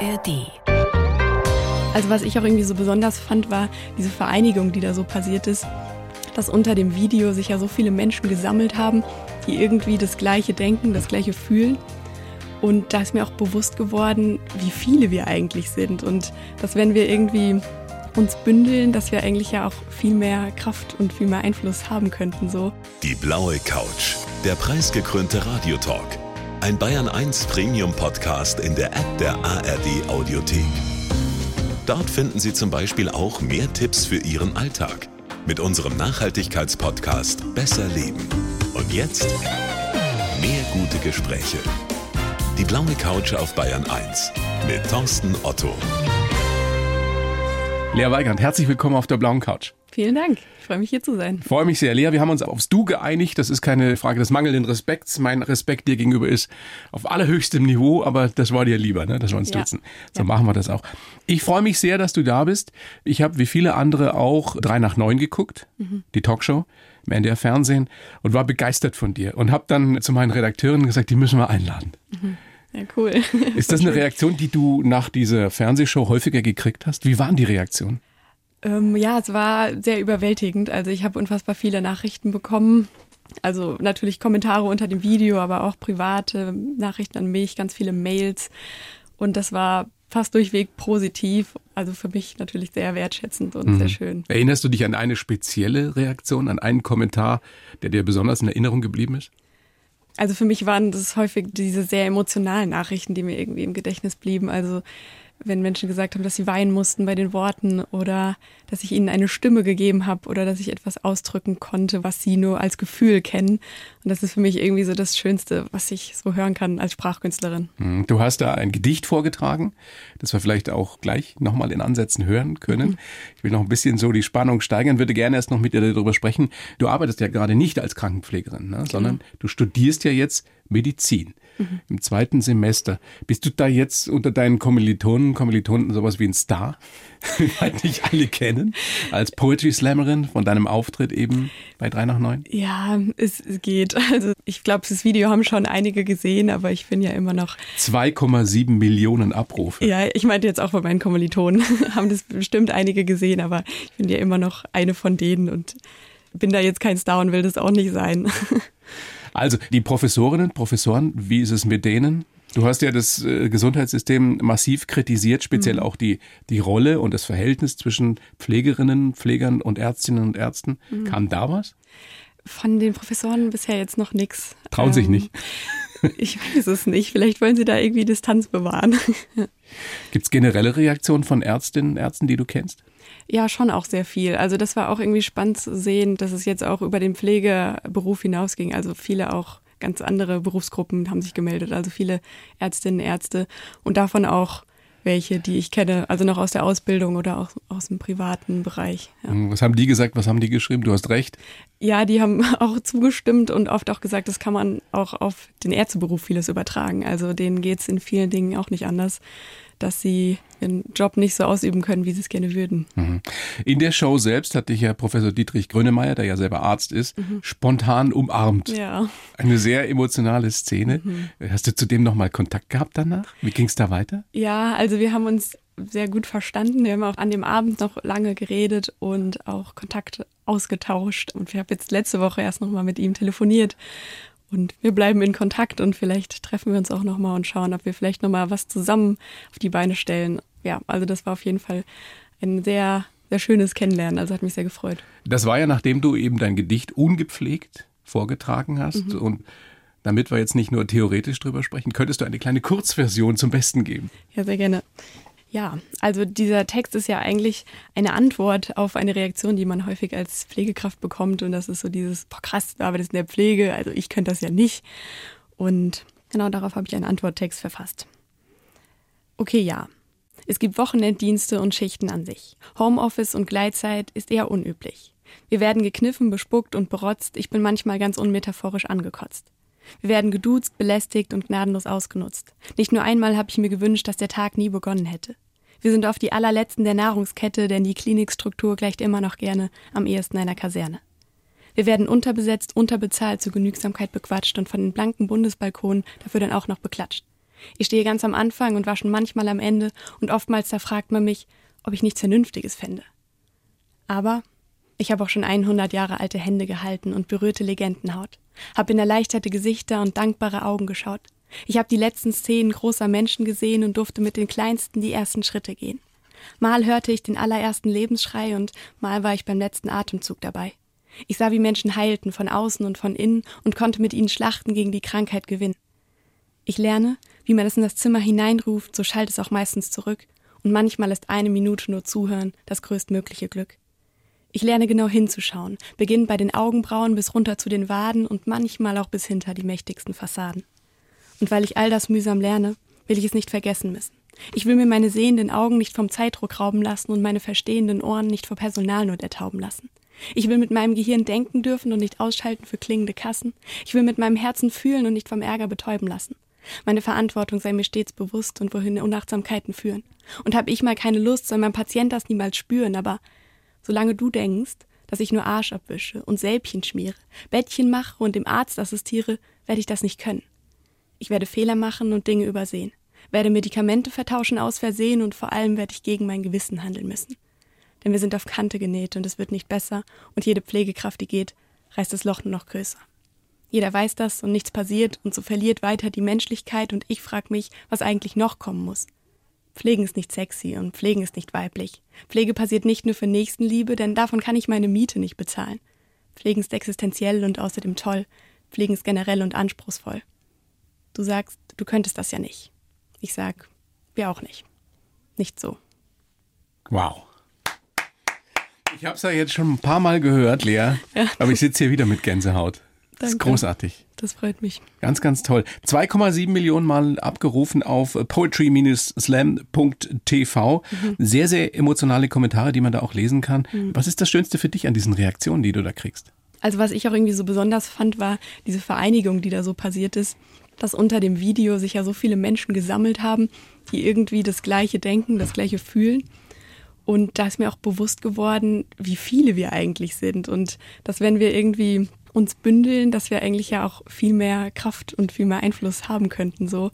ARD. Also was ich auch irgendwie so besonders fand, war diese Vereinigung, die da so passiert ist, dass unter dem Video sich ja so viele Menschen gesammelt haben, die irgendwie das Gleiche denken, das Gleiche fühlen. Und da ist mir auch bewusst geworden, wie viele wir eigentlich sind und dass wenn wir irgendwie uns bündeln, dass wir eigentlich ja auch viel mehr Kraft und viel mehr Einfluss haben könnten so. Die blaue Couch, der preisgekrönte Radiotalk. Ein Bayern 1 Premium Podcast in der App der ARD Audiothek. Dort finden Sie zum Beispiel auch mehr Tipps für Ihren Alltag mit unserem Nachhaltigkeitspodcast Besser Leben. Und jetzt mehr gute Gespräche. Die blaue Couch auf Bayern 1 mit Thorsten Otto. Lea Weigand, herzlich willkommen auf der blauen Couch. Vielen Dank. Ich freue mich hier zu sein. Freue mich sehr, Lea. Wir haben uns aufs Du geeinigt. Das ist keine Frage des mangelnden Respekts. Mein Respekt dir gegenüber ist auf allerhöchstem Niveau, aber das war dir lieber, ne? dass wir uns Ja. duzen. So Ja. machen wir das auch. Ich freue mich sehr, dass du da bist. Ich habe wie viele andere auch drei nach neun geguckt, Mhm. die Talkshow im NDR Fernsehen und war begeistert von dir und habe dann zu meinen Redakteuren gesagt, die müssen wir einladen. Ja, cool. Ist das eine Reaktion, die du nach dieser Fernsehshow häufiger gekriegt hast? Wie waren die Reaktionen? Ähm, ja, es war sehr überwältigend. Also ich habe unfassbar viele Nachrichten bekommen. Also natürlich Kommentare unter dem Video, aber auch private Nachrichten an mich, ganz viele Mails. Und das war fast durchweg positiv. Also für mich natürlich sehr wertschätzend und sehr schön. Erinnerst du dich an eine spezielle Reaktion, an einen Kommentar, der dir besonders in Erinnerung geblieben ist? Also für mich waren das häufig diese sehr emotionalen Nachrichten, die mir irgendwie im Gedächtnis blieben. Also wenn Menschen gesagt haben, dass sie weinen mussten bei den Worten oder dass ich ihnen eine Stimme gegeben habe oder dass ich etwas ausdrücken konnte, was sie nur als Gefühl kennen. Und das ist für mich irgendwie so das Schönste, was ich so hören kann als Sprachkünstlerin. Hm, Du hast da ein Gedicht vorgetragen, das wir vielleicht auch gleich nochmal in Ansätzen hören können. Ich will noch ein bisschen so die Spannung steigern, würde gerne erst noch mit dir darüber sprechen. Du arbeitest ja gerade nicht als Krankenpflegerin, ne, sondern du studierst ja jetzt Medizin im zweiten Semester. Bist du da jetzt unter deinen Kommilitonen, Kommilitonen sowas wie ein Star, weil dich alle kennen, als Poetry Slammerin von deinem Auftritt eben bei 3 nach 9? Ja, es, es geht. Also ich glaube, das Video haben schon einige gesehen, aber ich bin ja immer noch 2,7 Millionen Abrufe. Ja, ich meinte jetzt auch bei meinen Kommilitonen, haben das bestimmt einige gesehen, aber ich bin ja immer noch eine von denen und bin da jetzt kein Star und will das auch nicht sein. Also die Professorinnen, Professoren, wie ist es mit denen? Du hast ja das äh, Gesundheitssystem massiv kritisiert, speziell auch die, die Rolle und das Verhältnis zwischen Pflegerinnen, Pflegern und Ärztinnen und Ärzten. Kam da was? Von den Professoren bisher jetzt noch nichts. Trauen sich nicht. Ich weiß es nicht. Vielleicht wollen sie da irgendwie Distanz bewahren. Gibt es generelle Reaktionen von Ärztinnen und Ärzten, die du kennst? Ja, schon auch sehr viel. Also das war auch irgendwie spannend zu sehen, dass es jetzt auch über den Pflegeberuf hinausging. Also viele auch ganz andere Berufsgruppen haben sich gemeldet. Also viele Ärztinnen, Ärzte und davon auch welche, die ich kenne, also noch aus der Ausbildung oder auch aus dem privaten Bereich. Ja. Hm, Was haben die gesagt? Was haben die geschrieben? Du hast recht. Ja, die haben auch zugestimmt und oft auch gesagt, das kann man auch auf den Ärzteberuf vieles übertragen. Also denen geht's in vielen Dingen auch nicht anders, dass sie ihren Job nicht so ausüben können, wie sie es gerne würden. In der Show selbst hat dich ja Professor Dietrich Grönemeyer, der ja selber Arzt ist, spontan umarmt. Ja. Eine sehr emotionale Szene. Hast du zudem nochmal Kontakt gehabt danach? Wie ging es da weiter? Ja, also wir haben uns sehr gut verstanden. Wir haben auch an dem Abend noch lange geredet und auch Kontakt ausgetauscht. Und wir haben jetzt letzte Woche erst nochmal mit ihm telefoniert. Und wir bleiben in Kontakt und vielleicht treffen wir uns auch nochmal und schauen, ob wir vielleicht nochmal was zusammen auf die Beine stellen. Ja, also das war auf jeden Fall ein sehr, sehr schönes Kennenlernen. Also hat mich sehr gefreut. Das war ja, nachdem du eben dein Gedicht ungepflegt vorgetragen hast. Und damit wir jetzt nicht nur theoretisch drüber sprechen, könntest du eine kleine Kurzversion zum Besten geben. Ja, sehr gerne. Ja, also dieser Text ist ja eigentlich eine Antwort auf eine Reaktion, die man häufig als Pflegekraft bekommt. Und das ist so dieses, boah krass, du arbeitest in der Pflege, also ich könnte das ja nicht. Und genau darauf habe ich einen Antworttext verfasst. Okay, ja. Es gibt Wochenenddienste und Schichten an sich. Homeoffice und Gleitzeit ist eher unüblich. Wir werden gekniffen, bespuckt und berotzt. Ich bin manchmal ganz unmetaphorisch angekotzt. Wir werden geduzt, belästigt und gnadenlos ausgenutzt. Nicht nur einmal habe ich mir gewünscht, dass der Tag nie begonnen hätte. Wir sind oft die allerletzten der Nahrungskette, denn die Klinikstruktur gleicht immer noch gerne am ehesten einer Kaserne. Wir werden unterbesetzt, unterbezahlt, zur Genügsamkeit bequatscht und von den blanken Bundesbalkonen dafür dann auch noch beklatscht. Ich stehe ganz am Anfang und war schon manchmal am Ende und oftmals da fragt man mich, ob ich nichts Vernünftiges fände. Aber ich habe auch schon 100 Jahre alte Hände gehalten und berührte Legendenhaut, habe in erleichterte Gesichter und dankbare Augen geschaut. Ich habe die letzten Szenen großer Menschen gesehen und durfte mit den Kleinsten die ersten Schritte gehen. Mal hörte ich den allerersten Lebensschrei und mal war ich beim letzten Atemzug dabei. Ich sah, wie Menschen heilten von außen und von innen und konnte mit ihnen Schlachten gegen die Krankheit gewinnen. Ich lerne, wie man es in das Zimmer hineinruft, so schallt es auch meistens zurück, und manchmal ist eine Minute nur Zuhören das größtmögliche Glück. Ich lerne genau hinzuschauen, beginnend bei den Augenbrauen bis runter zu den Waden und manchmal auch bis hinter die mächtigsten Fassaden. Und weil ich all das mühsam lerne, will ich es nicht vergessen müssen. Ich will mir meine sehenden Augen nicht vom Zeitdruck rauben lassen und meine verstehenden Ohren nicht vor Personalnot ertauben lassen. Ich will mit meinem Gehirn denken dürfen und nicht ausschalten für klingende Kassen. Ich will mit meinem Herzen fühlen und nicht vom Ärger betäuben lassen. Meine Verantwortung sei mir stets bewusst und wohin Unachtsamkeiten führen. Und habe ich mal keine Lust, soll mein Patient das niemals spüren, aber solange du denkst, dass ich nur Arsch abwische und Sälbchen schmiere, Bettchen mache und dem Arzt assistiere, werde ich das nicht können. Ich werde Fehler machen und Dinge übersehen werde Medikamente vertauschen aus Versehen und vor allem werde ich gegen mein Gewissen handeln müssen. Denn wir sind auf Kante genäht und es wird nicht besser und jede Pflegekraft, die geht, reißt das Loch nur noch größer. Jeder weiß das und nichts passiert und so verliert weiter die Menschlichkeit und ich frage mich, was eigentlich noch kommen muss. Pflegen ist nicht sexy und Pflegen ist nicht weiblich. Pflege passiert nicht nur für Nächstenliebe, denn davon kann ich meine Miete nicht bezahlen. Pflegen ist existenziell und außerdem toll. Pflegen ist generell und anspruchsvoll. Du sagst, du könntest das ja nicht. Ich sag, wir auch nicht. Nicht so. Wow. Ich habe es ja jetzt schon ein paar Mal gehört, Lea, ja. aber ich sitze hier wieder mit Gänsehaut. Das ist großartig. Das freut mich. Ganz, ganz toll. 2,7 Millionen Mal abgerufen auf poetry-slam.tv. Mhm. Sehr, sehr emotionale Kommentare, die man da auch lesen kann. Mhm. Was ist das Schönste für dich an diesen Reaktionen, die du da kriegst? Also was ich auch irgendwie so besonders fand, war diese Vereinigung, die da so passiert ist dass unter dem Video sich ja so viele Menschen gesammelt haben, die irgendwie das Gleiche denken, das Gleiche fühlen. Und da ist mir auch bewusst geworden, wie viele wir eigentlich sind und dass wenn wir irgendwie uns bündeln, dass wir eigentlich ja auch viel mehr Kraft und viel mehr Einfluss haben könnten. So,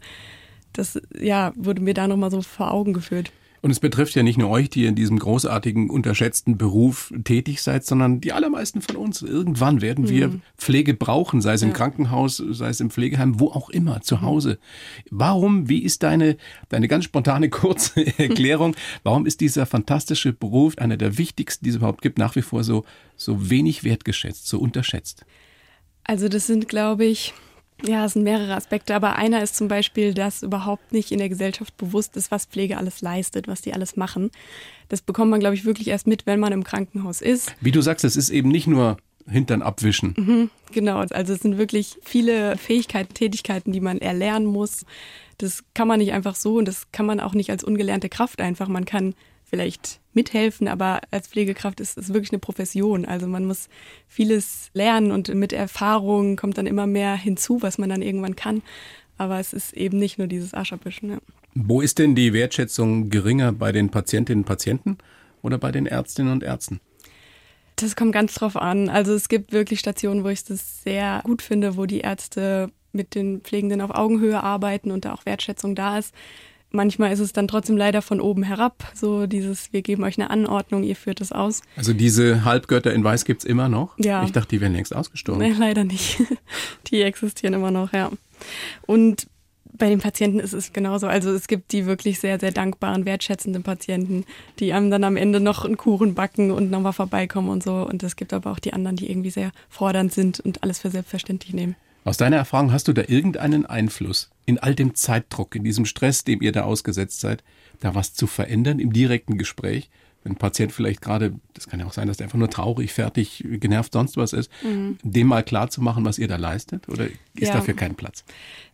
das ja wurde mir da nochmal so vor Augen geführt. Und es betrifft ja nicht nur euch, die in diesem großartigen, unterschätzten Beruf tätig seid, sondern die allermeisten von uns. Irgendwann werden wir mhm. Pflege brauchen, sei es im Krankenhaus, sei es im Pflegeheim, wo auch immer, zu mhm. Hause. Warum, wie ist deine, deine ganz spontane, kurze Erklärung, warum ist dieser fantastische Beruf, einer der wichtigsten, die es überhaupt gibt, nach wie vor so, so wenig wertgeschätzt, so unterschätzt? Also das sind, glaube ich, ja, es sind mehrere Aspekte, aber einer ist zum Beispiel, dass überhaupt nicht in der Gesellschaft bewusst ist, was Pflege alles leistet, was die alles machen. Das bekommt man, glaube ich, wirklich erst mit, wenn man im Krankenhaus ist. Wie du sagst, es ist eben nicht nur Hintern abwischen. Mhm, genau, also es sind wirklich viele Fähigkeiten, Tätigkeiten, die man erlernen muss. Das kann man nicht einfach so und das kann man auch nicht als ungelernte Kraft einfach. Man kann vielleicht mithelfen, aber als Pflegekraft ist es wirklich eine Profession. Also man muss vieles lernen und mit Erfahrung kommt dann immer mehr hinzu, was man dann irgendwann kann. Aber es ist eben nicht nur dieses Aschabischen. Ja. Wo ist denn die Wertschätzung geringer bei den Patientinnen und Patienten oder bei den Ärztinnen und Ärzten? Das kommt ganz drauf an. Also es gibt wirklich Stationen, wo ich das sehr gut finde, wo die Ärzte mit den Pflegenden auf Augenhöhe arbeiten und da auch Wertschätzung da ist. Manchmal ist es dann trotzdem leider von oben herab, so dieses, wir geben euch eine Anordnung, ihr führt es aus. Also diese Halbgötter in Weiß gibt's immer noch? Ja. Ich dachte, die wären längst ausgestorben. Nee, leider nicht. Die existieren immer noch, ja. Und bei den Patienten ist es genauso. Also es gibt die wirklich sehr, sehr dankbaren, wertschätzenden Patienten, die einem dann am Ende noch einen Kuchen backen und nochmal vorbeikommen und so. Und es gibt aber auch die anderen, die irgendwie sehr fordernd sind und alles für selbstverständlich nehmen. Aus deiner Erfahrung hast du da irgendeinen Einfluss in all dem Zeitdruck, in diesem Stress, dem ihr da ausgesetzt seid, da was zu verändern im direkten Gespräch? Wenn ein Patient vielleicht gerade, das kann ja auch sein, dass der einfach nur traurig, fertig, genervt, sonst was ist, mhm. dem mal klar zu machen, was ihr da leistet? Oder ist ja. dafür kein Platz?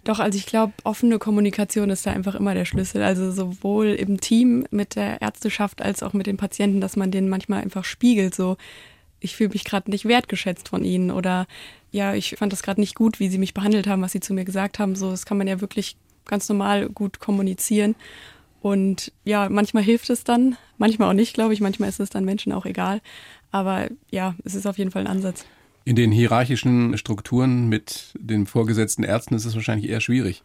Doch, also ich glaube, offene Kommunikation ist da einfach immer der Schlüssel. Also sowohl im Team mit der Ärzteschaft als auch mit den Patienten, dass man denen manchmal einfach spiegelt, so ich fühle mich gerade nicht wertgeschätzt von ihnen oder ja, ich fand das gerade nicht gut, wie sie mich behandelt haben, was sie zu mir gesagt haben. So, das kann man ja wirklich ganz normal gut kommunizieren. Und ja, manchmal hilft es dann, manchmal auch nicht, glaube ich. Manchmal ist es dann Menschen auch egal. Aber ja, es ist auf jeden Fall ein Ansatz. In den hierarchischen Strukturen mit den vorgesetzten Ärzten ist es wahrscheinlich eher schwierig,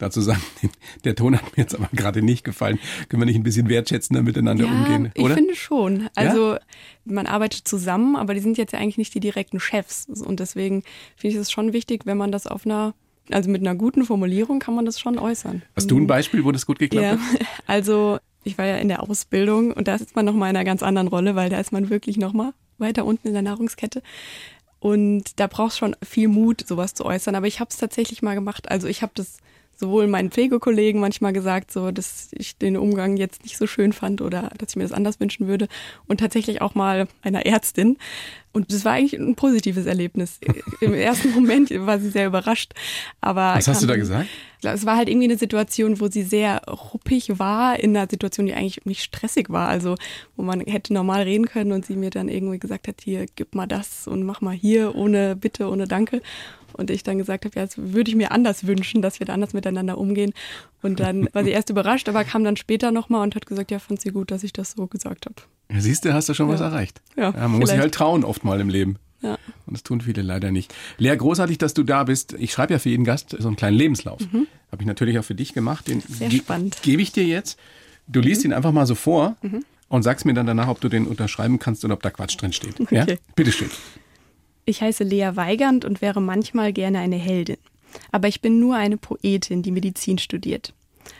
dazu sagen, der Ton hat mir jetzt aber gerade nicht gefallen. Können wir nicht ein bisschen wertschätzender miteinander ja, umgehen, oder? Ich finde schon. Also ja? man arbeitet zusammen, aber die sind jetzt ja eigentlich nicht die direkten Chefs. Und deswegen finde ich es schon wichtig, wenn man das auf einer also mit einer guten Formulierung kann man das schon äußern. Hast du ein Beispiel, wo das gut geklappt ja, hat? Also ich war ja in der Ausbildung und da ist man nochmal in einer ganz anderen Rolle, weil da ist man wirklich nochmal weiter unten in der Nahrungskette. Und da brauchst schon viel Mut, sowas zu äußern. Aber ich habe es tatsächlich mal gemacht. Also ich habe das sowohl meinen Pflegekollegen manchmal gesagt, so dass ich den Umgang jetzt nicht so schön fand oder dass ich mir das anders wünschen würde. Und tatsächlich auch mal einer Ärztin. Und das war eigentlich ein positives Erlebnis. Im ersten Moment war sie sehr überrascht. Aber Was hast du da gesagt? Es war halt irgendwie eine Situation, wo sie sehr ruppig war, in einer Situation, die eigentlich nicht stressig war. Also, wo man hätte normal reden können und sie mir dann irgendwie gesagt hat, hier, gib mal das und mach mal hier, ohne Bitte, ohne Danke. Und ich dann gesagt habe, ja, das würde ich mir anders wünschen, dass wir da anders miteinander umgehen. Und dann war sie erst überrascht, aber kam dann später nochmal und hat gesagt, ja, fand sie gut, dass ich das so gesagt habe. Ja, siehst du, hast du schon ja. was erreicht. Ja, ja man vielleicht. muss sich halt trauen oft mal im Leben. Ja. Und das tun viele leider nicht. Lea, großartig, dass du da bist. Ich schreibe ja für jeden Gast so einen kleinen Lebenslauf. Mhm. Habe ich natürlich auch für dich gemacht. Den Sehr spannend. Gebe ich dir jetzt. Du liest mhm. ihn einfach mal so vor mhm. und sagst mir dann danach, ob du den unterschreiben kannst oder ob da Quatsch drin steht. Okay. Ja? Bitteschön. Ich heiße Lea Weigand und wäre manchmal gerne eine Heldin. Aber ich bin nur eine Poetin, die Medizin studiert.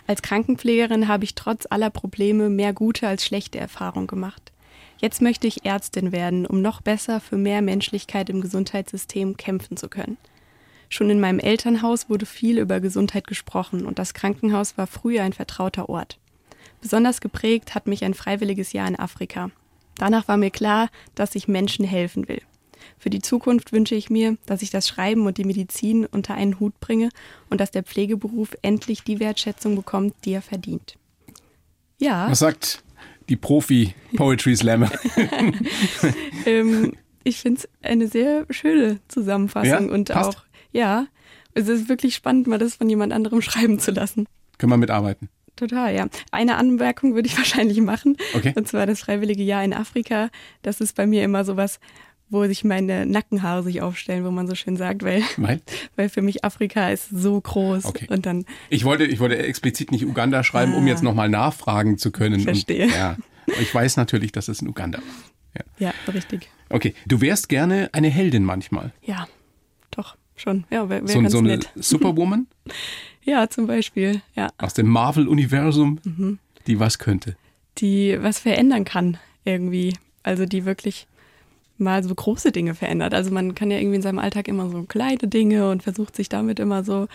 Als Krankenpflegerin habe ich trotz aller Probleme mehr gute als schlechte Erfahrungen gemacht. Jetzt möchte ich Ärztin werden, um noch besser für mehr Menschlichkeit im Gesundheitssystem kämpfen zu können. Schon in meinem Elternhaus wurde viel über Gesundheit gesprochen und das Krankenhaus war früher ein vertrauter Ort. Besonders geprägt hat mich ein freiwilliges Jahr in Afrika. Danach war mir klar, dass ich Menschen helfen will. Für die Zukunft wünsche ich mir, dass ich das Schreiben und die Medizin unter einen Hut bringe und dass der Pflegeberuf endlich die Wertschätzung bekommt, die er verdient. Ja. Was sagt die Profi-Poetry Slammer? ähm, ich finde es eine sehr schöne Zusammenfassung ja? und Passt. auch, ja, es ist wirklich spannend, mal das von jemand anderem schreiben zu lassen. Können wir mitarbeiten? Total, ja. Eine Anmerkung würde ich wahrscheinlich machen. Okay. Und zwar das freiwillige Jahr in Afrika. Das ist bei mir immer sowas, wo sich meine Nackenhaare sich aufstellen, wo man so schön sagt, weil, weil? weil für mich Afrika ist so groß. Okay. Und dann ich wollte, ich wollte explizit nicht Uganda schreiben, ah. um jetzt nochmal nachfragen zu können. Ich verstehe. Und, ja, ich weiß natürlich, dass es in Uganda war. Ja. ja, richtig. Okay, du wärst gerne eine Heldin manchmal. Ja, doch, schon. Ja, wär, wär so, ganz so eine nett. Superwoman? ja, zum Beispiel, ja. Aus dem Marvel-Universum, mhm. die was könnte? Die was verändern kann, irgendwie. Also die wirklich mal so große Dinge verändert. Also man kann ja irgendwie in seinem Alltag immer so kleine Dinge und versucht sich damit immer so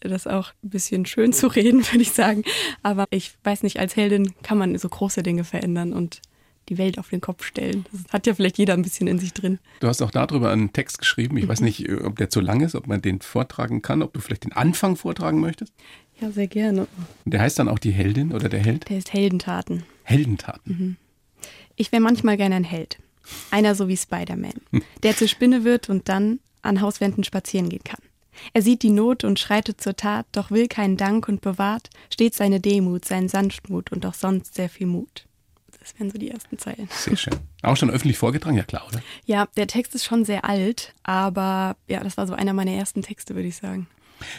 das auch ein bisschen schön zu reden, würde ich sagen. Aber ich weiß nicht, als Heldin kann man so große Dinge verändern und die Welt auf den Kopf stellen. Das hat ja vielleicht jeder ein bisschen in sich drin. Du hast auch darüber einen Text geschrieben. Ich mhm. weiß nicht, ob der zu lang ist, ob man den vortragen kann, ob du vielleicht den Anfang vortragen möchtest. Ja, sehr gerne. Der heißt dann auch die Heldin oder der Held? Der ist Heldentaten. Heldentaten. Mhm. Ich wäre manchmal gerne ein Held. Einer so wie Spider-Man, der zur Spinne wird und dann an Hauswänden spazieren gehen kann. Er sieht die Not und schreitet zur Tat, doch will keinen Dank und bewahrt stets seine Demut, seinen Sanftmut und auch sonst sehr viel Mut. Das wären so die ersten Zeilen. Sehr schön. Auch schon öffentlich vorgetragen, ja klar, oder? Ja, der Text ist schon sehr alt, aber ja, das war so einer meiner ersten Texte, würde ich sagen.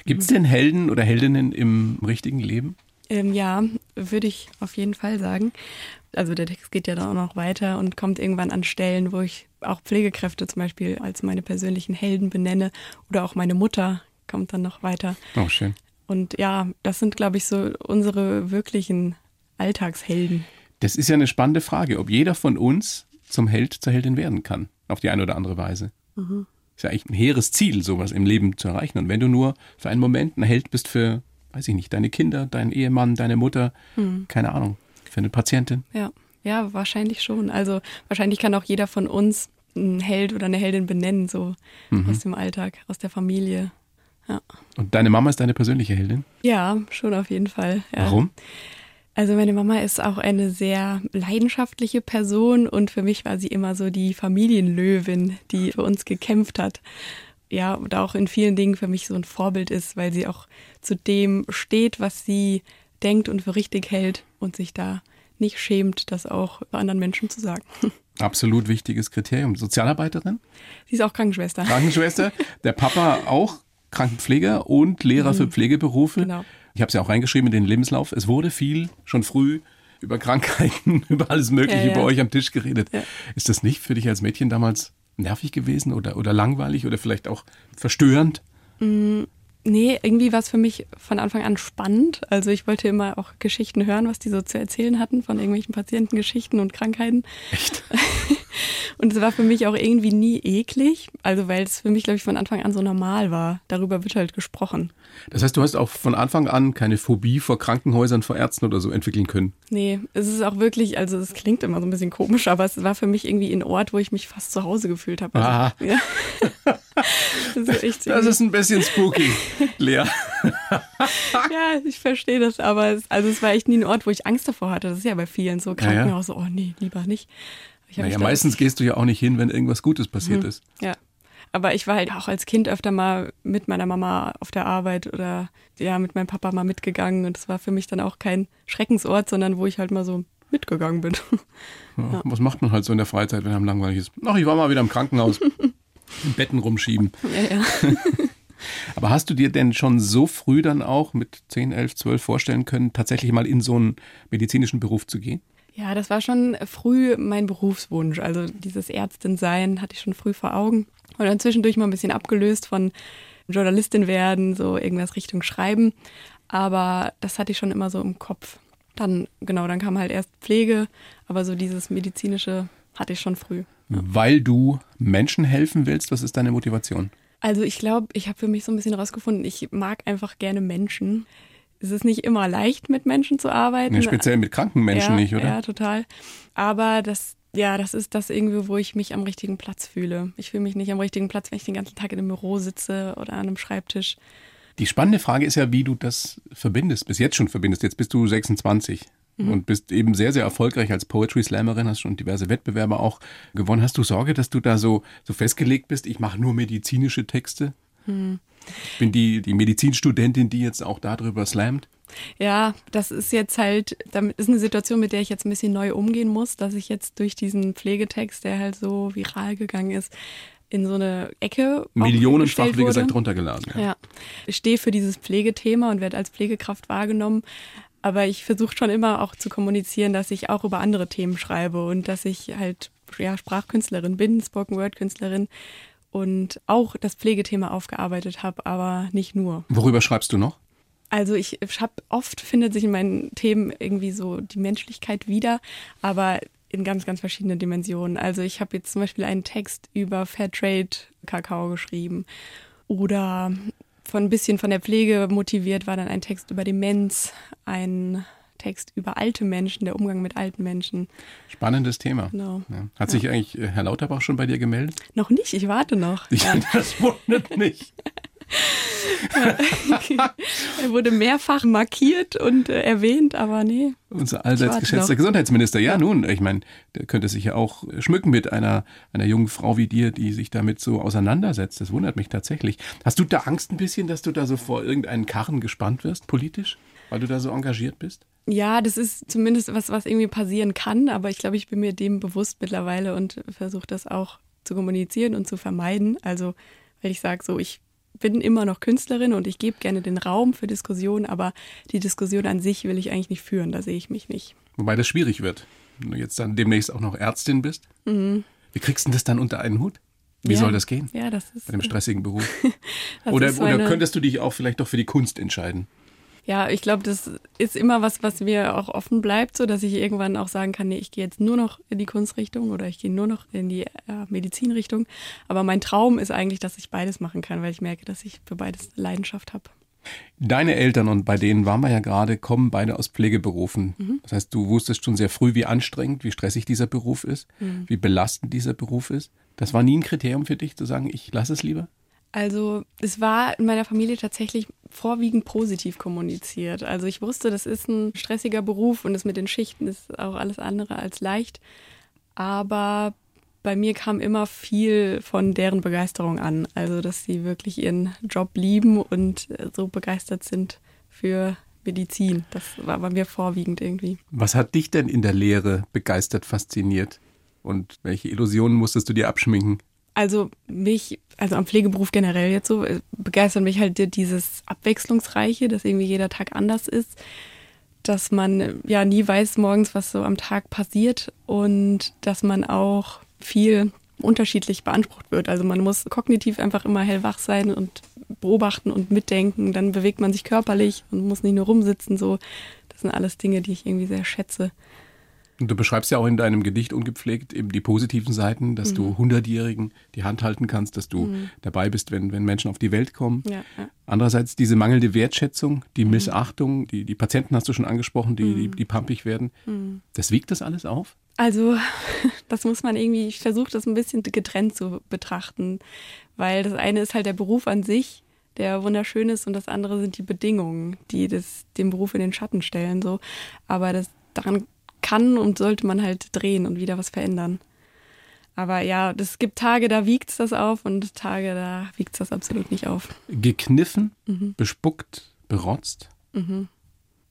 Gibt es denn Helden oder Heldinnen im richtigen Leben? Ähm, ja, würde ich auf jeden Fall sagen also der Text geht ja dann auch noch weiter und kommt irgendwann an Stellen, wo ich auch Pflegekräfte zum Beispiel als meine persönlichen Helden benenne oder auch meine Mutter kommt dann noch weiter. Oh, schön. Und ja, das sind, glaube ich, so unsere wirklichen Alltagshelden. Das ist ja eine spannende Frage, ob jeder von uns zum Held, zur Heldin werden kann, auf die eine oder andere Weise. Mhm. Ist ja eigentlich ein hehres Ziel, sowas im Leben zu erreichen. Und wenn du nur für einen Moment ein Held bist für, weiß ich nicht, deine Kinder, deinen Ehemann, deine Mutter, mhm. keine Ahnung, für eine Patientin? Ja, ja, wahrscheinlich schon. Also wahrscheinlich kann auch jeder von uns einen Held oder eine Heldin benennen, so mhm. aus dem Alltag, aus der Familie. Ja. Und deine Mama ist deine persönliche Heldin? Ja, schon auf jeden Fall. Ja. Warum? Also meine Mama ist auch eine sehr leidenschaftliche Person und für mich war sie immer so die Familienlöwin, die für uns gekämpft hat. Ja, und auch in vielen Dingen für mich so ein Vorbild ist, weil sie auch zu dem steht, was sie denkt und für richtig hält und sich da nicht schämt, das auch bei anderen Menschen zu sagen. Absolut wichtiges Kriterium. Sozialarbeiterin? Sie ist auch Krankenschwester. Krankenschwester. Der Papa auch Krankenpfleger und Lehrer mhm. für Pflegeberufe. Genau. Ich habe es ja auch reingeschrieben in den Lebenslauf. Es wurde viel schon früh über Krankheiten, über alles Mögliche Ja, ja. bei euch am Tisch geredet. Ja. Ist das nicht für dich als Mädchen damals nervig gewesen oder, oder langweilig oder vielleicht auch verstörend? Nee, irgendwie war es für mich von Anfang an spannend. Also ich wollte immer auch Geschichten hören, was die so zu erzählen hatten von irgendwelchen Patientengeschichten und Krankheiten. Echt? Und es war für mich auch irgendwie nie eklig. Also weil es für mich, glaube ich, von Anfang an so normal war. Darüber wird halt gesprochen. Das heißt, du hast auch von Anfang an keine Phobie vor Krankenhäusern, vor Ärzten oder so entwickeln können. Nee, es ist auch wirklich, also es klingt immer so ein bisschen komisch, aber es war für mich irgendwie ein Ort, wo ich mich fast zu Hause gefühlt habe. Also, Ah. ja. das ist echt Das ist ein bisschen spooky, Lea. Ja, ich verstehe das, aber es, also es war echt nie ein Ort, wo ich Angst davor hatte. Das ist ja bei vielen so ja. Krankenhaus, so, oh nee, lieber nicht. Naja, meistens gehst du ja auch nicht hin, wenn irgendwas Gutes passiert ist. Ja. Aber ich war halt auch als Kind öfter mal mit meiner Mama auf der Arbeit oder ja, mit meinem Papa mal mitgegangen. Und das war für mich dann auch kein Schreckensort, sondern wo ich halt mal so mitgegangen bin. Ja, Was macht man halt so in der Freizeit, wenn einem langweilig ist? Ach, ich war mal wieder im Krankenhaus. Im Betten rumschieben. ja, ja. Aber hast du dir denn schon so früh dann auch mit 10, 11, 12 vorstellen können, tatsächlich mal in so einen medizinischen Beruf zu gehen? ja, das war schon früh mein Berufswunsch. Also dieses Ärztin-Sein hatte ich schon früh vor Augen. Und dann zwischendurch mal ein bisschen abgelöst von Journalistin werden, so irgendwas Richtung Schreiben. Aber das hatte ich schon immer so im Kopf. Dann, genau, dann kam halt erst Pflege, aber so dieses medizinische hatte ich schon früh. Weil du Menschen helfen willst, was ist deine Motivation? Also ich glaube, ich habe für mich so ein bisschen rausgefunden, ich mag einfach gerne Menschen. Es ist nicht immer leicht, mit Menschen zu arbeiten. Ja, speziell mit kranken Menschen ja, nicht, oder? Ja, total. Aber das, ja, das ist das irgendwie, wo ich mich am richtigen Platz fühle. Ich fühle mich nicht am richtigen Platz, wenn ich den ganzen Tag in einem Büro sitze oder an einem Schreibtisch. Die spannende Frage ist ja, wie du das verbindest, bis jetzt schon verbindest. Jetzt bist du 26 und bist eben sehr, sehr erfolgreich als Poetry Slammerin, hast schon diverse Wettbewerbe auch gewonnen. Hast du Sorge, dass du da so, so festgelegt bist, ich mache nur medizinische Texte? Ich bin die, die Medizinstudentin, die jetzt auch darüber slammt. Ja, das ist jetzt halt, damit ist eine Situation, mit der ich jetzt ein bisschen neu umgehen muss, dass ich jetzt durch diesen Pflegetext, der halt so viral gegangen ist, in so eine Ecke. Millionenfach, wie gesagt, runtergeladen. Ja. Ja, ich stehe für dieses Pflegethema und werde als Pflegekraft wahrgenommen. Aber ich versuche schon immer auch zu kommunizieren, dass ich auch über andere Themen schreibe und dass ich halt ja, Sprachkünstlerin bin, Spoken-Word-Künstlerin und auch das Pflegethema aufgearbeitet habe, aber nicht nur. Worüber schreibst du noch? Also ich habe oft findet sich in meinen Themen irgendwie so die Menschlichkeit wieder, aber in ganz, ganz verschiedenen Dimensionen. Also ich habe jetzt zum Beispiel einen Text über Fairtrade Kakao geschrieben oder von ein bisschen von der Pflege motiviert war dann ein Text über Demenz, ein Text über alte Menschen, der Umgang mit alten Menschen. Spannendes Thema. Genau. Ja. Hat sich eigentlich äh, Herr Lauterbach schon bei dir gemeldet? Noch nicht, ich warte noch. Ich, Das wundert mich. er wurde mehrfach markiert und äh, erwähnt, aber nee. Unser allseits geschätzter noch. Gesundheitsminister. Ja, nun, ich meine, der könnte sich ja auch schmücken mit einer, einer jungen Frau wie dir, die sich damit so auseinandersetzt. Das wundert mich tatsächlich. Hast du da Angst ein bisschen, dass du da so vor irgendeinen Karren gespannt wirst, politisch? Weil du da so engagiert bist? Ja, das ist zumindest was, was irgendwie passieren kann, aber ich glaube, ich bin mir dem bewusst mittlerweile und versuche das auch zu kommunizieren und zu vermeiden. Also, weil ich sage so, ich bin immer noch Künstlerin und ich gebe gerne den Raum für Diskussionen, aber die Diskussion an sich will ich eigentlich nicht führen, da sehe ich mich nicht. Wobei das schwierig wird, wenn du jetzt dann demnächst auch noch Ärztin bist. Wie kriegst du denn das dann unter einen Hut? Wie Mhm. Ja. soll das gehen? Ja, das ist. Bei dem stressigen Beruf. oder, oder könntest du dich auch vielleicht doch für die Kunst entscheiden? Ja, ich glaube, das ist immer was, was mir auch offen bleibt, so dass ich irgendwann auch sagen kann, nee, ich gehe jetzt nur noch in die Kunstrichtung oder ich gehe nur noch in die äh, Medizinrichtung. Aber mein Traum ist eigentlich, dass ich beides machen kann, weil ich merke, dass ich für beides Leidenschaft habe. Deine Eltern, und bei denen waren wir ja gerade, kommen beide aus Pflegeberufen. Mhm. Das heißt, du wusstest schon sehr früh, wie anstrengend, wie stressig dieser Beruf ist, Mhm. wie belastend dieser Beruf ist. Das war nie ein Kriterium für dich, zu sagen, ich lasse es lieber? Also es war in meiner Familie tatsächlich vorwiegend positiv kommuniziert. Also ich wusste, das ist ein stressiger Beruf und das mit den Schichten ist auch alles andere als leicht. Aber bei mir kam immer viel von deren Begeisterung an. Also dass sie wirklich ihren Job lieben und äh, so begeistert sind für Medizin. Das war bei mir vorwiegend irgendwie. Was hat dich denn in der Lehre begeistert, fasziniert? Und welche Illusionen musstest du dir abschminken? Also mich, also am Pflegeberuf generell jetzt so, äh, begeistert mich halt dieses Abwechslungsreiche, dass irgendwie jeder Tag anders ist, dass man äh, ja nie weiß morgens, was so am Tag passiert und dass man auch viel unterschiedlich beansprucht wird. Also man muss kognitiv einfach immer hellwach sein und beobachten und mitdenken. Dann bewegt man sich körperlich und muss nicht nur rumsitzen. So, das sind alles Dinge, die ich irgendwie sehr schätze. Und du beschreibst ja auch in deinem Gedicht ungepflegt eben die positiven Seiten, dass mhm. du Hundertjährigen die Hand halten kannst, dass du mhm. dabei bist, wenn, wenn Menschen auf die Welt kommen. Ja, ja. Andererseits diese mangelnde Wertschätzung, die mhm. Missachtung, die, die Patienten hast du schon angesprochen, die, die, mhm. die pampig werden. Mhm. Das wiegt das alles auf? Also, das muss man irgendwie, ich versuche das ein bisschen getrennt zu betrachten, weil das eine ist halt der Beruf an sich, der wunderschön ist und das andere sind die Bedingungen, die das, den Beruf in den Schatten stellen, so. Aber das, daran kann und sollte man halt drehen und wieder was verändern. Aber ja, es gibt Tage, da wiegt das auf und Tage, da wiegt das absolut nicht auf. Gekniffen, mhm. bespuckt, berotzt. Mhm.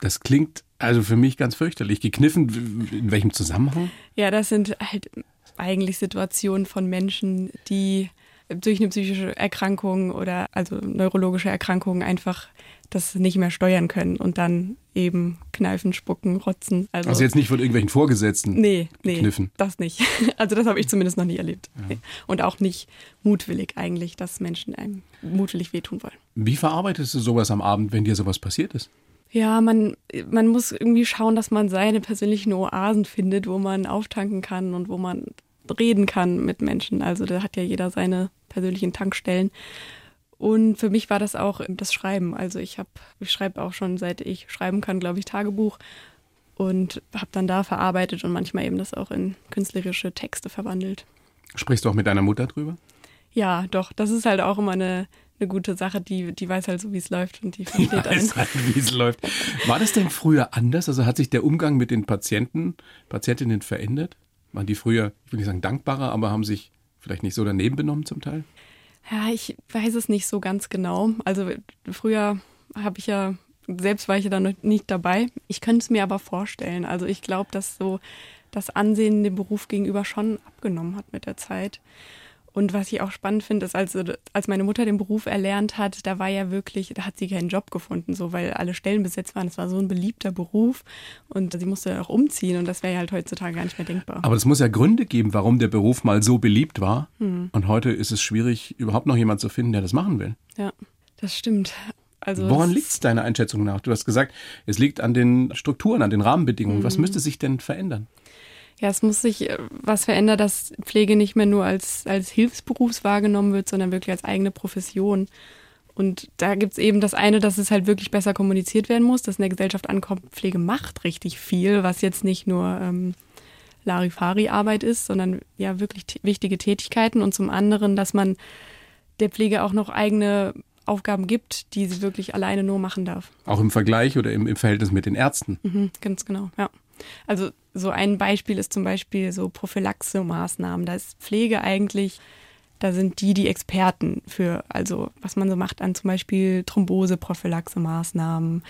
Das klingt also für mich ganz fürchterlich. Gekniffen, in welchem Zusammenhang? Ja, das sind halt eigentlich Situationen von Menschen, die durch eine psychische Erkrankung oder also neurologische Erkrankungen einfach das nicht mehr steuern können und dann eben kneifen, spucken, rotzen. Also, also jetzt nicht von irgendwelchen Vorgesetzten nee, nee, kniffen. das nicht. Also das habe ich zumindest noch nie erlebt. Ja. Und auch nicht mutwillig eigentlich, dass Menschen einem mutwillig wehtun wollen. Wie verarbeitest du sowas am Abend, wenn dir sowas passiert ist? Ja, man, man muss irgendwie schauen, dass man seine persönlichen Oasen findet, wo man auftanken kann und wo man reden kann mit Menschen. Also da hat ja jeder seine persönlichen Tankstellen. Und für mich war das auch das Schreiben. Also ich habe, ich schreibe auch schon seit ich schreiben kann, glaube ich, Tagebuch und habe dann da verarbeitet und manchmal eben das auch in künstlerische Texte verwandelt. Sprichst du auch mit deiner Mutter drüber? Ja, doch. Das ist halt auch immer eine, eine gute Sache. Die, die weiß halt so, wie es läuft und die versteht die weiß einen. Halt, wie es läuft. War das denn früher anders? Also hat sich der Umgang mit den Patienten, Patientinnen verändert? Waren die früher, ich will nicht sagen dankbarer, aber haben sich vielleicht nicht so daneben benommen zum Teil? Ja, ich weiß es nicht so ganz genau. Also früher habe ich ja, selbst war ich ja da noch nicht dabei. Ich könnte es mir aber vorstellen. Also ich glaube, dass so das Ansehen dem Beruf gegenüber schon abgenommen hat mit der Zeit. Und was ich auch spannend finde, ist, als, als meine Mutter den Beruf erlernt hat, da war ja wirklich, da hat sie keinen Job gefunden, so weil alle Stellen besetzt waren. Es war so ein beliebter Beruf und sie musste auch umziehen und das wäre ja halt heutzutage gar nicht mehr denkbar. Aber es muss ja Gründe geben, warum der Beruf mal so beliebt war. Hm. Und heute ist es schwierig, überhaupt noch jemanden zu finden, der das machen will. Ja, das stimmt. Also Woran liegt es deiner Einschätzung nach? Du hast gesagt, es liegt an den Strukturen, an den Rahmenbedingungen. Mhm. Was müsste sich denn verändern? Ja, es muss sich äh, was verändern, dass Pflege nicht mehr nur als, als Hilfsberufs wahrgenommen wird, sondern wirklich als eigene Profession. Und da gibt es eben das eine, dass es halt wirklich besser kommuniziert werden muss, dass in der Gesellschaft ankommt, Pflege macht richtig viel, was jetzt nicht nur ähm, Larifari-Arbeit ist, sondern ja wirklich wichtige Tätigkeiten. Und zum anderen, dass man der Pflege auch noch eigene Aufgaben gibt, die sie wirklich alleine nur machen darf. Auch im Vergleich oder im, im Verhältnis mit den Ärzten? Mhm, ganz genau, ja. Also so ein Beispiel ist zum Beispiel so Prophylaxe-Maßnahmen. Da ist Pflege eigentlich, da sind die die Experten für, also was man so macht an zum Beispiel Thrombose-Prophylaxe-Maßnahmen.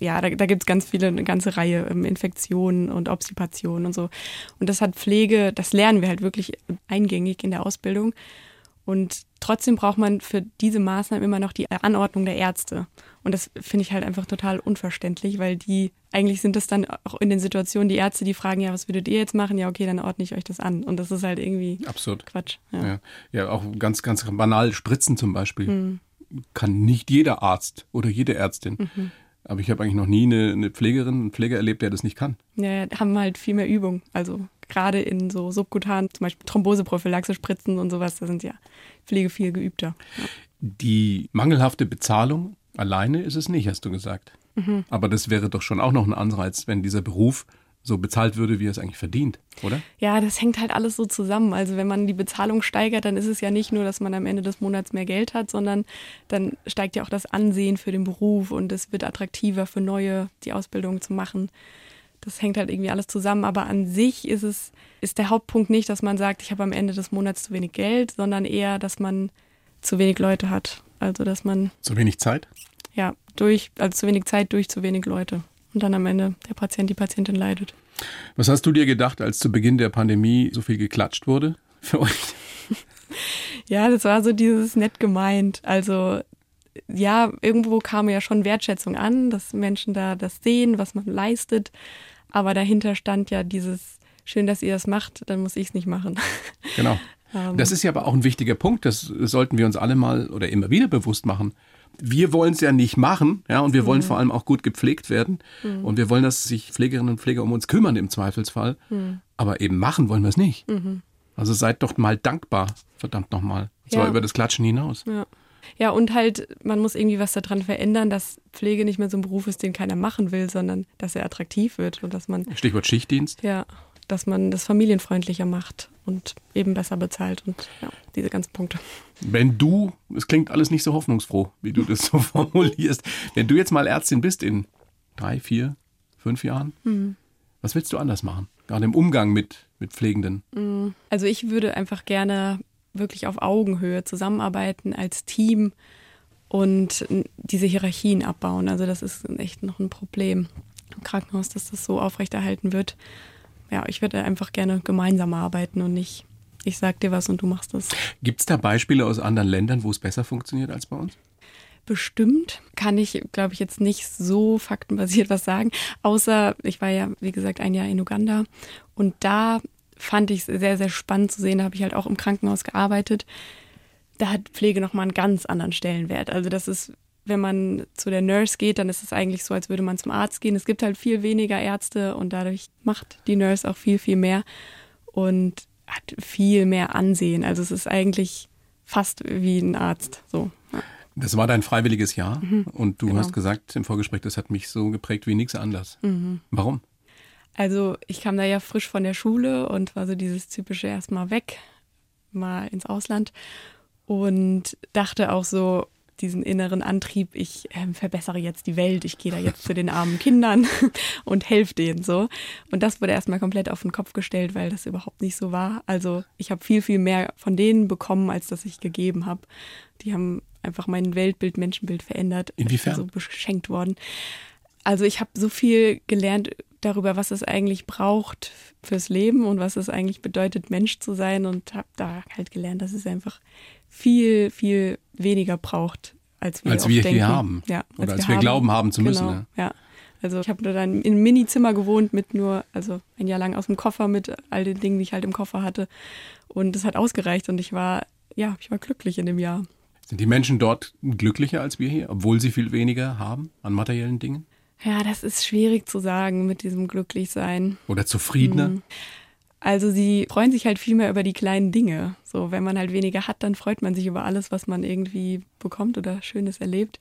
Ja, da, da gibt es ganz viele, eine ganze Reihe ähm, Infektionen und Obstipationen und so. Und das hat Pflege, das lernen wir halt wirklich eingängig in der Ausbildung. Und trotzdem braucht man für diese Maßnahmen immer noch die Anordnung der Ärzte. Und das finde ich halt einfach total unverständlich, weil die, eigentlich sind das dann auch in den Situationen die Ärzte, die fragen, ja, was würdet ihr jetzt machen? Ja, okay, dann ordne ich euch das an. Und das ist halt irgendwie absurd. Quatsch. Ja, ja, ja auch ganz, ganz banal, Spritzen zum Beispiel. Hm. Kann nicht jeder Arzt oder jede Ärztin. Mhm. Aber ich habe eigentlich noch nie eine, eine Pflegerin, einen Pfleger erlebt, der das nicht kann. Ja, haben halt viel mehr Übung. Also gerade in so subkutan, zum Beispiel Thromboseprophylaxe spritzen und sowas, da sind ja Pflege viel geübter. Ja. Die mangelhafte Bezahlung alleine ist es nicht, hast du gesagt. Mhm. Aber das wäre doch schon auch noch ein Anreiz, wenn dieser Beruf so bezahlt würde, wie er es eigentlich verdient, oder? Ja, das hängt halt alles so zusammen. Also wenn man die Bezahlung steigert, dann ist es ja nicht nur, dass man am Ende des Monats mehr Geld hat, sondern dann steigt ja auch das Ansehen für den Beruf und es wird attraktiver für Neue, die Ausbildung zu machen. Das hängt halt irgendwie alles zusammen. Aber an sich ist es, ist der Hauptpunkt nicht, dass man sagt, ich habe am Ende des Monats zu wenig Geld, sondern eher, dass man zu wenig Leute hat. Also dass man. Zu wenig Zeit? Ja, durch, also zu wenig Zeit durch zu wenig Leute und dann am Ende der Patient, die Patientin leidet. Was hast du dir gedacht, als zu Beginn der Pandemie so viel geklatscht wurde für euch? Ja, das war so dieses nett gemeint. Also ja, irgendwo kam ja schon Wertschätzung an, dass Menschen da das sehen, was man leistet. Aber dahinter stand ja dieses, schön, dass ihr das macht, dann muss ich es nicht machen. Genau. Ähm. Das ist ja aber auch ein wichtiger Punkt, das sollten wir uns alle mal oder immer wieder bewusst machen. Wir wollen es ja nicht machen, ja, und wir wollen mhm. vor allem auch gut gepflegt werden. Mhm. Und wir wollen, dass sich Pflegerinnen und Pfleger um uns kümmern im Zweifelsfall. Mhm. Aber eben machen wollen wir es nicht. Mhm. Also seid doch mal dankbar, verdammt nochmal. Und zwar ja. über das Klatschen hinaus. Ja. Ja, und halt, man muss irgendwie was daran verändern, dass Pflege nicht mehr so ein Beruf ist, den keiner machen will, sondern dass er attraktiv wird und dass man. Stichwort Schichtdienst. Ja, dass man das familienfreundlicher macht und eben besser bezahlt und ja, diese ganzen Punkte. Wenn du, es klingt alles nicht so hoffnungsfroh, wie du das so formulierst, wenn du jetzt mal Ärztin bist in drei, vier, fünf Jahren, mhm. was willst du anders machen? Gerade im Umgang mit, mit Pflegenden? Mhm. Also ich würde einfach gerne wirklich auf Augenhöhe zusammenarbeiten als Team und diese Hierarchien abbauen. Also das ist echt noch ein Problem im Krankenhaus, dass das so aufrechterhalten wird. Ja, ich würde einfach gerne gemeinsam arbeiten und nicht, ich sag dir was und du machst das. Gibt es da Beispiele aus anderen Ländern, wo es besser funktioniert als bei uns? Bestimmt kann ich, glaube ich, jetzt nicht so faktenbasiert was sagen, außer ich war ja, wie gesagt, ein Jahr in Uganda und da fand ich sehr, sehr spannend zu sehen. Da habe ich halt auch im Krankenhaus gearbeitet. Da hat Pflege nochmal einen ganz anderen Stellenwert. Also das ist, wenn man zu der Nurse geht, dann ist es eigentlich so, als würde man zum Arzt gehen. Es gibt halt viel weniger Ärzte und dadurch macht die Nurse auch viel, viel mehr und hat viel mehr Ansehen. Also es ist eigentlich fast wie ein Arzt. So. Das war dein freiwilliges Jahr mhm, und du genau. hast gesagt im Vorgespräch, das hat mich so geprägt wie nichts anders. Mhm. Warum? Also ich kam da ja frisch von der Schule und war so dieses typische erstmal weg, mal ins Ausland und dachte auch so diesen inneren Antrieb, ich äh, verbessere jetzt die Welt, ich gehe da jetzt zu den armen Kindern und helfe denen so. Und das wurde erstmal komplett auf den Kopf gestellt, weil das überhaupt nicht so war. Also ich habe viel, viel mehr von denen bekommen, als das ich gegeben habe. Die haben einfach mein Weltbild, Menschenbild verändert. Inwiefern? So beschenkt worden. Also ich habe so viel gelernt darüber, was es eigentlich braucht fürs Leben und was es eigentlich bedeutet, Mensch zu sein und habe da halt gelernt, dass es einfach viel, viel weniger braucht, als wir, als wir hier haben. Ja, als Oder als wir, wir haben. glauben haben zu müssen. Genau, ja. Also ich habe dann in einem Minizimmer gewohnt mit nur, also ein Jahr lang aus dem Koffer mit all den Dingen, die ich halt im Koffer hatte. Und es hat ausgereicht und ich war, ja, ich war glücklich in dem Jahr. Sind die Menschen dort glücklicher als wir hier, obwohl sie viel weniger haben an materiellen Dingen? Ja, das ist schwierig zu sagen mit diesem Glücklichsein. Oder zufriedener? Mhm. Also sie freuen sich halt viel mehr über die kleinen Dinge. So, wenn man halt weniger hat, dann freut man sich über alles, was man irgendwie bekommt oder Schönes erlebt.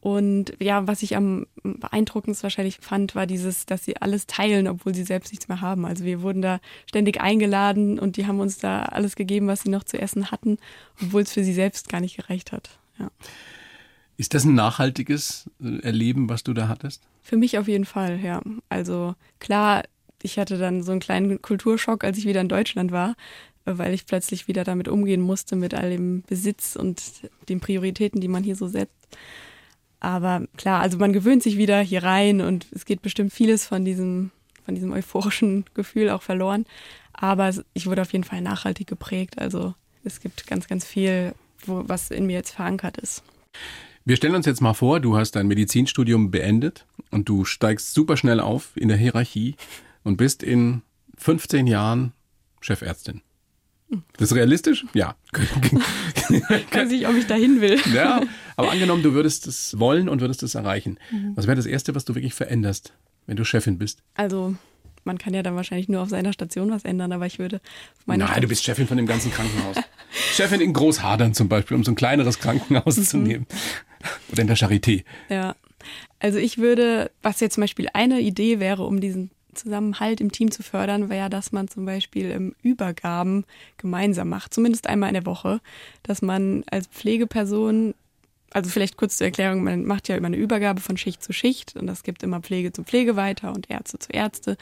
Und ja, was ich am beeindruckendsten wahrscheinlich fand, war dieses, dass sie alles teilen, obwohl sie selbst nichts mehr haben. Also wir wurden da ständig eingeladen und die haben uns da alles gegeben, was sie noch zu essen hatten, obwohl es für sie selbst gar nicht gereicht hat. Ja. Ist das ein nachhaltiges äh, Erleben, was du da hattest? Für mich auf jeden Fall, ja. Also klar, ich hatte dann so einen kleinen Kulturschock, als ich wieder in Deutschland war, weil ich plötzlich wieder damit umgehen musste, mit all dem Besitz und den Prioritäten, die man hier so setzt. Aber klar, also man gewöhnt sich wieder hier rein und es geht bestimmt vieles von diesem, von diesem euphorischen Gefühl auch verloren. Aber ich wurde auf jeden Fall nachhaltig geprägt. Also es gibt ganz, ganz viel, wo, was in mir jetzt verankert ist. Wir stellen uns jetzt mal vor, du hast dein Medizinstudium beendet und du steigst super schnell auf in der Hierarchie und bist in 15 Jahren Chefärztin. Das ist realistisch? Ja. Weiß ich, ob ich dahin will. Ja, aber angenommen, du würdest es wollen und würdest es erreichen. Mhm. Was wäre das Erste, was du wirklich veränderst, wenn du Chefin bist? Also, man kann ja dann wahrscheinlich nur auf seiner Station was ändern, aber ich würde Nein, du bist Chefin von dem ganzen Krankenhaus. Chefin in Großhadern zum Beispiel, um so ein kleineres Krankenhaus mhm. zu nehmen. Oder in der Charité. Ja. Also ich würde, was jetzt zum Beispiel eine Idee wäre, um diesen Zusammenhalt im Team zu fördern, wäre, ja, dass man zum Beispiel im Übergaben gemeinsam macht, zumindest einmal in der Woche, dass man als Pflegeperson, also vielleicht kurz zur Erklärung, man macht ja immer eine Übergabe von Schicht zu Schicht und das gibt immer Pflege zu Pflege weiter und Ärzte zu Ärzte.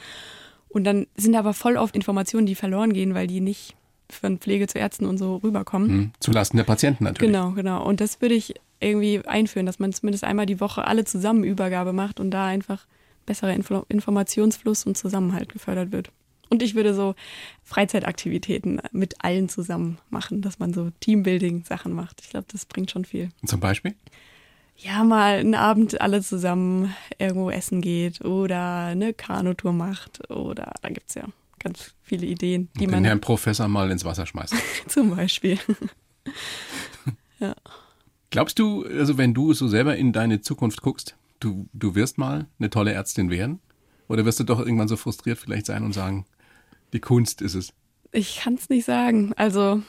Und dann sind aber voll oft Informationen, die verloren gehen, weil die nicht von Pflege zu Ärzten und so rüberkommen. Hm, zulasten der Patienten natürlich. Genau, genau. Und das würde ich irgendwie einführen, dass man zumindest einmal die Woche alle zusammen Übergabe macht und da einfach besserer Info Informationsfluss und Zusammenhalt gefördert wird. Und ich würde so Freizeitaktivitäten mit allen zusammen machen, dass man so Teambuilding-Sachen macht. Ich glaube, das bringt schon viel. Zum Beispiel? Ja, mal einen Abend alle zusammen irgendwo essen geht oder eine Kanutour macht oder da gibt's ja ganz viele Ideen, die Den man Herrn Professor mal ins Wasser schmeißt. zum Beispiel. ja. Glaubst du, also wenn du so selber in deine Zukunft guckst, du, du wirst mal eine tolle Ärztin werden? Oder wirst du doch irgendwann so frustriert vielleicht sein und sagen, die Kunst ist es? Ich kann es nicht sagen. Also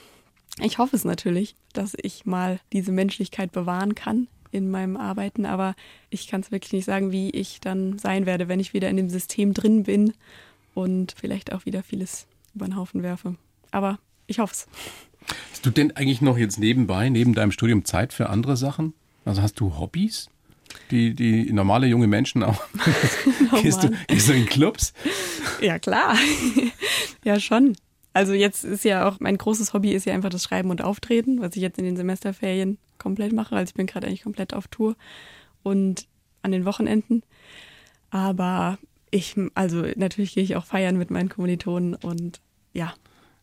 ich hoffe es natürlich, dass ich mal diese Menschlichkeit bewahren kann in meinem Arbeiten, aber ich kann es wirklich nicht sagen, wie ich dann sein werde, wenn ich wieder in dem System drin bin und vielleicht auch wieder vieles über den Haufen werfe. Aber ich hoffe es. Hast du denn eigentlich noch jetzt nebenbei, neben deinem Studium Zeit für andere Sachen? Also hast du Hobbys? Die, die normale junge Menschen auch. gehst, du, gehst du in Clubs? Ja, klar. ja, schon. Also jetzt ist ja auch, mein großes Hobby ist ja einfach das Schreiben und Auftreten, was ich jetzt in den Semesterferien komplett mache. Also ich bin gerade eigentlich komplett auf Tour und an den Wochenenden. Aber ich, also natürlich gehe ich auch feiern mit meinen Kommilitonen und ja,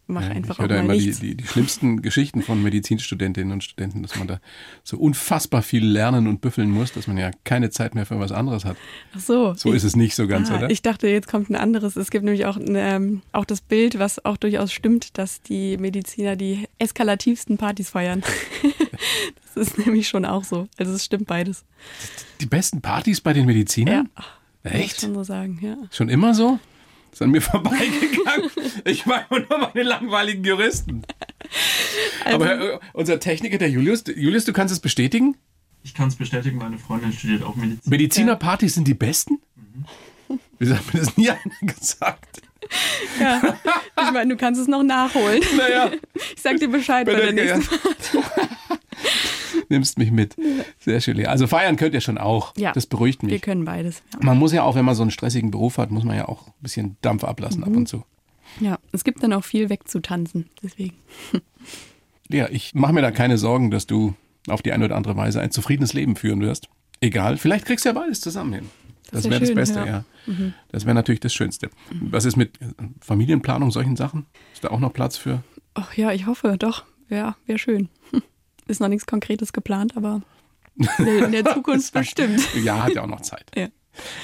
mache Ja, einfach ich höre auch da immer die, die, die schlimmsten Geschichten von Medizinstudentinnen und Studenten, dass man da so unfassbar viel lernen und büffeln muss, dass man ja keine Zeit mehr für was anderes hat. Ach so. So ist es nicht so ganz, ah, oder? Ich dachte, jetzt kommt ein anderes. Es gibt nämlich auch, ähm, auch das Bild, was auch durchaus stimmt, dass die Mediziner die eskalativsten Partys feiern. das ist nämlich schon auch so. Also es stimmt beides. Die besten Partys bei den Medizinern? Ach, Muss ich Echt? schon so sagen, ja. Schon immer so? Ist an mir vorbeigegangen. ich meine nur meine langweiligen Juristen. Also, Aber äh, unser Techniker, der Julius, Julius, du kannst es bestätigen? Ich kann es bestätigen, meine Freundin studiert auch Medizin. Medizinerpartys sind die besten? Wieso hat mir das nie einer gesagt? ja. Ich meine, du kannst es noch nachholen. Naja, Ich sag dir Bescheid bei der ja. nächsten. Nimmst mich mit. Sehr schön. Lea. Also feiern könnt ihr schon auch. Ja. Das beruhigt Wir mich. können beides. Ja. Man muss ja auch, wenn man so einen stressigen Beruf hat, muss man ja auch ein bisschen Dampf ablassen ab und zu. ja, es gibt dann auch viel wegzutanzen. Deswegen. Lea, ich mache mir da keine Sorgen, dass du auf die eine oder andere Weise ein zufriedenes Leben führen wirst. Egal, vielleicht kriegst du ja beides zusammen hin. Das, Das wär wäre das Beste, ja. ja. Das wäre natürlich das Schönste. Was ist mit äh, Familienplanung, solchen Sachen? Ist da auch noch Platz für? Ach ja, ich hoffe, doch. Ja, wäre schön. Ist noch nichts Konkretes geplant, aber in der Zukunft bestimmt. Ja, hat ja auch noch Zeit. Ja.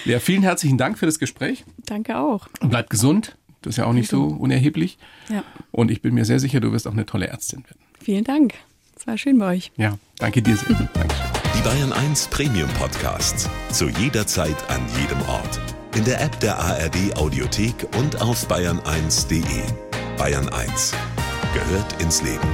Lea, vielen herzlichen Dank für das Gespräch. Danke auch. Und bleib gesund. Das ist ja auch nicht so unerheblich. Ja, Und ich bin mir sehr sicher, du wirst auch eine tolle Ärztin werden. vielen Dank. Es war schön bei euch. Ja, danke dir sehr. Dankeschön. Die Bayern 1 Premium Podcasts. Zu jeder Zeit, an jedem Ort. In der App der ARD Audiothek und auf bayern1.de. Bayern 1 gehört ins Leben.